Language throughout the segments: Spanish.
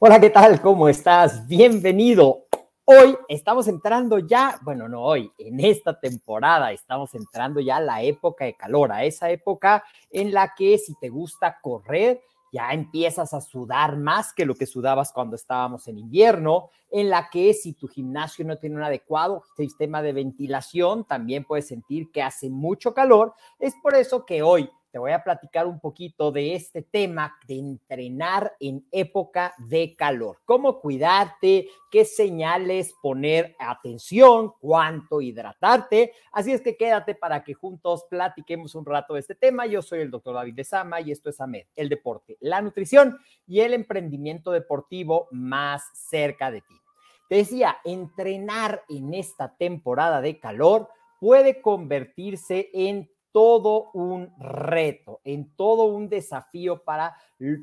Hola, ¿qué tal? ¿Cómo estás? Bienvenido. Hoy estamos entrando ya, bueno, no hoy, en esta temporada estamos entrando ya a la época de calor, a esa época en la que si te gusta correr, ya empiezas a sudar más que lo que sudabas cuando estábamos en invierno, en la que si tu gimnasio no tiene un adecuado sistema de ventilación, también puedes sentir que hace mucho calor. Es por eso que hoy te voy a platicar un poquito de este tema de entrenar en época de calor. Cómo cuidarte, qué señales poner atención, cuánto hidratarte. Así es que quédate para que juntos platiquemos un rato de este tema. Yo soy el doctor David de Sama y esto es AMED, el deporte, la nutrición y el emprendimiento deportivo más cerca de ti. Te decía, entrenar en esta temporada de calor puede convertirse en todo un reto, en todo un desafío para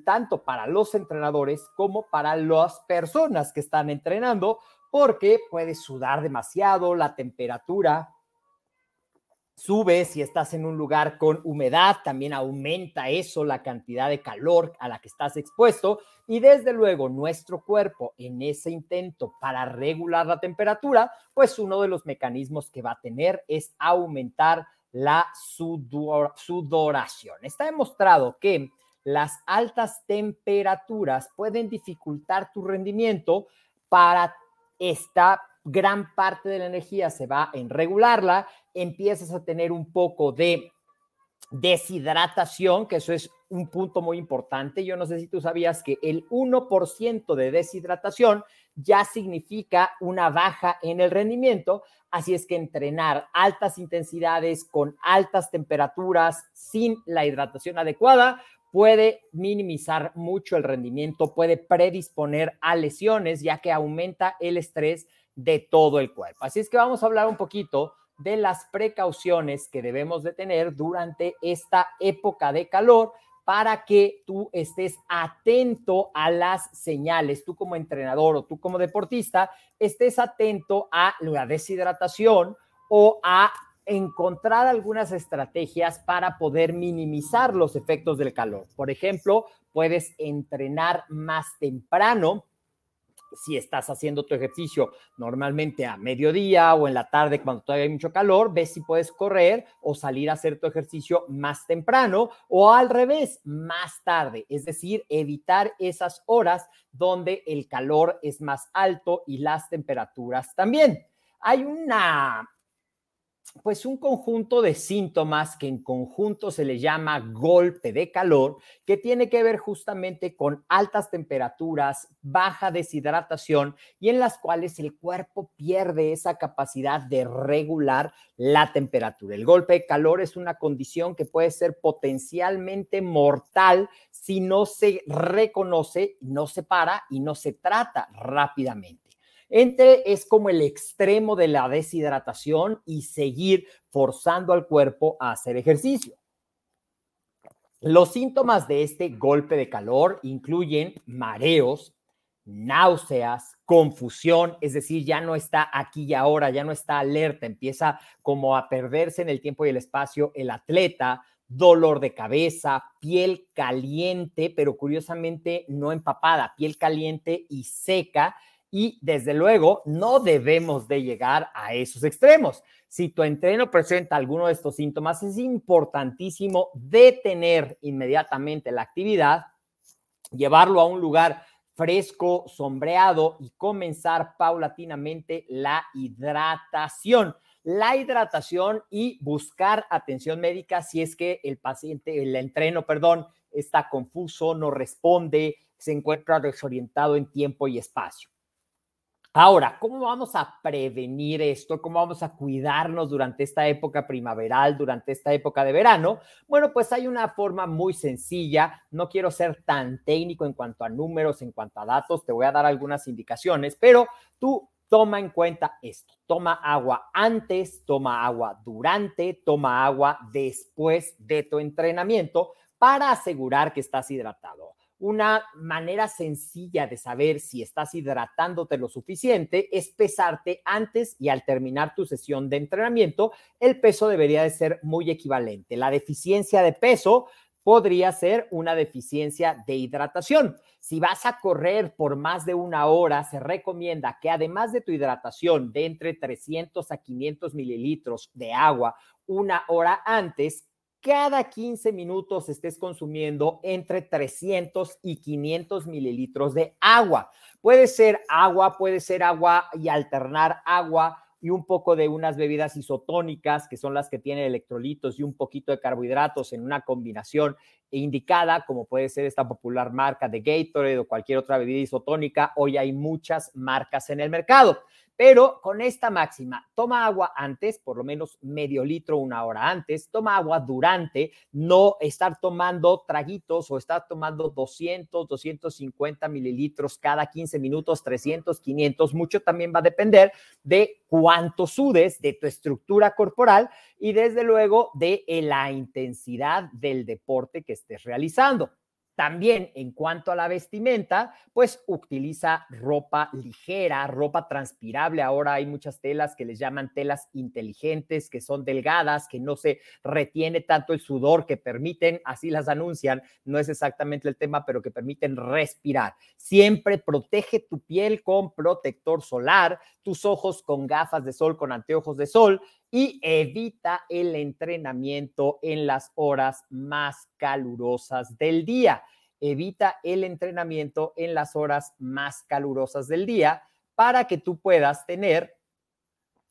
tanto para los entrenadores como para las personas que están entrenando, porque puedes sudar demasiado, la temperatura sube, si estás en un lugar con humedad, también aumenta eso, la cantidad de calor a la que estás expuesto. Y desde luego, nuestro cuerpo en ese intento para regular la temperatura, pues uno de los mecanismos que va a tener es aumentar la sudoración. Está demostrado que las altas temperaturas pueden dificultar tu rendimiento para esta gran parte de la energía se va en regularla, empiezas a tener un poco de deshidratación, que eso es un punto muy importante. Yo no sé si tú sabías que el 1% de deshidratación ya significa una baja en el rendimiento, así es que entrenar altas intensidades con altas temperaturas sin la hidratación adecuada puede minimizar mucho el rendimiento, puede predisponer a lesiones, ya que aumenta el estrés de todo el cuerpo. Así es que vamos a hablar un poquito de las precauciones que debemos de tener durante esta época de calor para que tú estés atento a las señales, tú como entrenador o tú como deportista, estés atento a la deshidratación o a encontrar algunas estrategias para poder minimizar los efectos del calor. Por ejemplo, puedes entrenar más temprano si estás haciendo tu ejercicio normalmente a mediodía o en la tarde cuando todavía hay mucho calor, ves si puedes correr o salir a hacer tu ejercicio más temprano o al revés, más tarde. Es decir, evitar esas horas donde el calor es más alto y las temperaturas también. Hay una pues un conjunto de síntomas que en conjunto se le llama golpe de calor, que tiene que ver justamente con altas temperaturas, baja deshidratación y en las cuales el cuerpo pierde esa capacidad de regular la temperatura. El golpe de calor es una condición que puede ser potencialmente mortal si no se reconoce, no se para y no se trata rápidamente. Entre es como el extremo de la deshidratación y seguir forzando al cuerpo a hacer ejercicio. Los síntomas de este golpe de calor incluyen mareos, náuseas, confusión, es decir, ya no está aquí y ahora, ya no está alerta, empieza como a perderse en el tiempo y el espacio el atleta, dolor de cabeza, piel caliente, pero curiosamente no empapada, piel caliente y seca. Y desde luego, no debemos de llegar a esos extremos. Si tu entreno presenta alguno de estos síntomas, es importantísimo detener inmediatamente la actividad, llevarlo a un lugar fresco, sombreado y comenzar paulatinamente la hidratación la hidratación y buscar atención médica si es que el paciente, el entreno, perdón, está confuso, no responde, se encuentra desorientado en tiempo y espacio. Ahora, ¿cómo vamos a prevenir esto? ¿Cómo vamos a cuidarnos durante esta época primaveral, durante esta época de verano? Bueno, pues hay una forma muy sencilla. No quiero ser tan técnico en cuanto a números, en cuanto a datos. Te voy a dar algunas indicaciones, pero tú toma en cuenta esto. Toma agua antes, toma agua durante, toma agua después de tu entrenamiento para asegurar que estás hidratado. Una manera sencilla de saber si estás hidratándote lo suficiente es pesarte antes y al terminar tu sesión de entrenamiento, el peso debería de ser muy equivalente. La deficiencia de peso podría ser una deficiencia de hidratación. Si vas a correr por más de una hora, se recomienda que además de tu hidratación de entre 300 a 500 mililitros de agua una hora antes, cada 15 minutos estés consumiendo entre 300 y 500 mililitros de agua. Puede ser agua, puede ser agua y alternar agua y un poco de unas bebidas isotónicas, que son las que tienen electrolitos y un poquito de carbohidratos en una combinación indicada, como puede ser esta popular marca de Gatorade o cualquier otra bebida isotónica. Hoy hay muchas marcas en el mercado. Pero con esta máxima, toma agua antes, por lo menos medio litro una hora antes, toma agua durante, no estar tomando traguitos o estar tomando 200, 250 mililitros cada 15 minutos, 300, 500. Mucho también va a depender de cuánto sudes, de tu estructura corporal y desde luego de la intensidad del deporte que estés realizando. También en cuanto a la vestimenta, pues utiliza ropa ligera, ropa transpirable. Ahora hay muchas telas que les llaman telas inteligentes, que son delgadas, que no se retiene tanto el sudor, que permiten, así las anuncian, no es exactamente el tema, pero que permiten respirar. Siempre protege tu piel con protector solar, tus ojos con gafas de sol, con anteojos de sol y evita el entrenamiento en las horas más calurosas del día. Evita el entrenamiento en las horas más calurosas del día para que tú puedas tener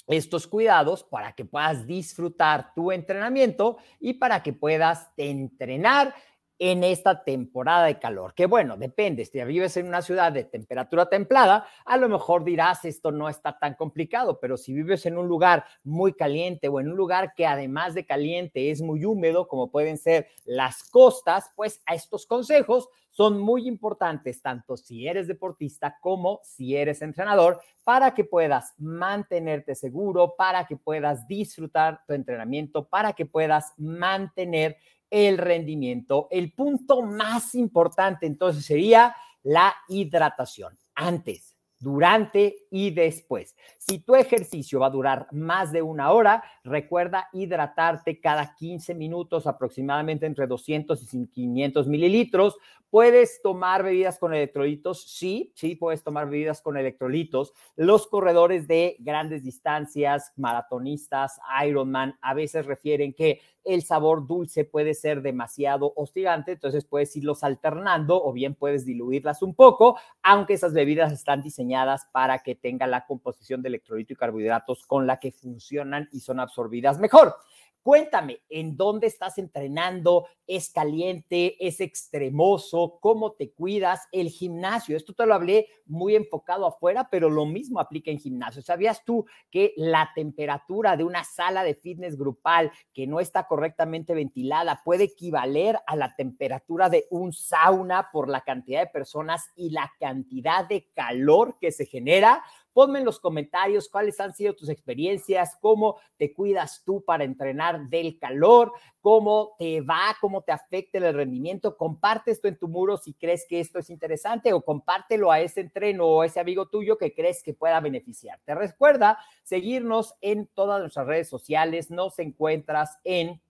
estos cuidados para que puedas disfrutar tu entrenamiento y para que puedas entrenar en esta temporada de calor. Que bueno, depende, si vives en una ciudad de temperatura templada, a lo mejor dirás esto no está tan complicado, pero si vives en un lugar muy caliente o en un lugar que además de caliente es muy húmedo, como pueden ser las costas, pues a estos consejos son muy importantes, tanto si eres deportista como si eres entrenador, para que puedas mantenerte seguro, para que puedas disfrutar tu entrenamiento, para que puedas mantener el rendimiento. El punto más importante entonces sería la hidratación. Antes, durante y después. Si tu ejercicio va a durar más de una hora, recuerda hidratarte cada 15 minutos, aproximadamente entre 200 y 500 mililitros. ¿Puedes tomar bebidas con electrolitos? Sí, sí, puedes tomar bebidas con electrolitos. Los corredores de grandes distancias, maratonistas, Ironman, a veces refieren que el sabor dulce puede ser demasiado hostigante, entonces puedes irlos alternando o bien puedes diluirlas un poco, aunque esas bebidas están diseñadas para que tengan la composición de electrolito y carbohidratos con la que funcionan y son absorbidas mejor. Cuéntame, ¿en dónde estás entrenando? ¿Es caliente? ¿Es extremoso? ¿Cómo te cuidas? El gimnasio, esto te lo hablé muy enfocado afuera, pero lo mismo aplica en gimnasio. ¿Sabías tú que la temperatura de una sala de fitness grupal que no está correctamente ventilada puede equivaler a la temperatura de un sauna por la cantidad de personas y la cantidad de calor que se genera? Ponme en los comentarios cuáles han sido tus experiencias, cómo te cuidas tú para entrenar del calor, cómo te va, cómo te afecta el rendimiento. Comparte esto en tu muro si crees que esto es interesante o compártelo a ese entreno o a ese amigo tuyo que crees que pueda beneficiarte. Recuerda seguirnos en todas nuestras redes sociales. Nos encuentras en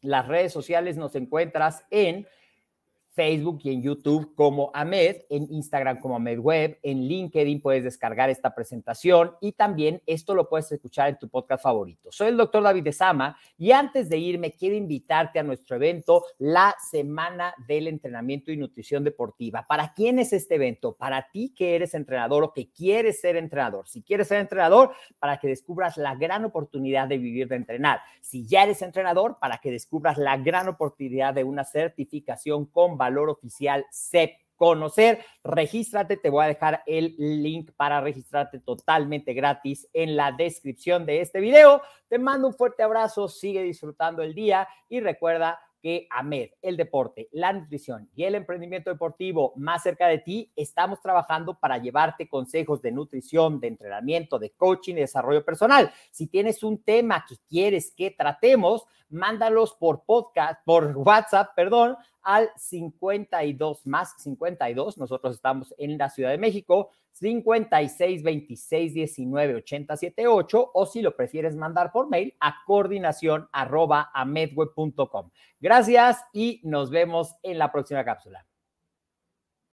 las redes sociales, nos encuentras en Facebook y en YouTube como Ahmed, en Instagram como Ahmed Web, en LinkedIn puedes descargar esta presentación y también esto lo puedes escuchar en tu podcast favorito. Soy el doctor David de Sama y antes de irme quiero invitarte a nuestro evento, la Semana del Entrenamiento y Nutrición Deportiva. ¿Para quién es este evento? Para ti que eres entrenador o que quieres ser entrenador. Si quieres ser entrenador, para que descubras la gran oportunidad de vivir de entrenar. Si ya eres entrenador, para que descubras la gran oportunidad de una certificación con valor valor oficial CEP conocer, regístrate, te voy a dejar el link para registrarte totalmente gratis en la descripción de este video. Te mando un fuerte abrazo, sigue disfrutando el día y recuerda que AMED, el deporte, la nutrición y el emprendimiento deportivo más cerca de ti, estamos trabajando para llevarte consejos de nutrición, de entrenamiento, de coaching y desarrollo personal. Si tienes un tema que quieres que tratemos, mándalos por podcast, por WhatsApp, perdón, al 52 más 52. Nosotros estamos en la Ciudad de México, 56 26 19 87 8 o si lo prefieres mandar por mail a coordinación arroba amedweb.com. Gracias y nos vemos en la próxima cápsula.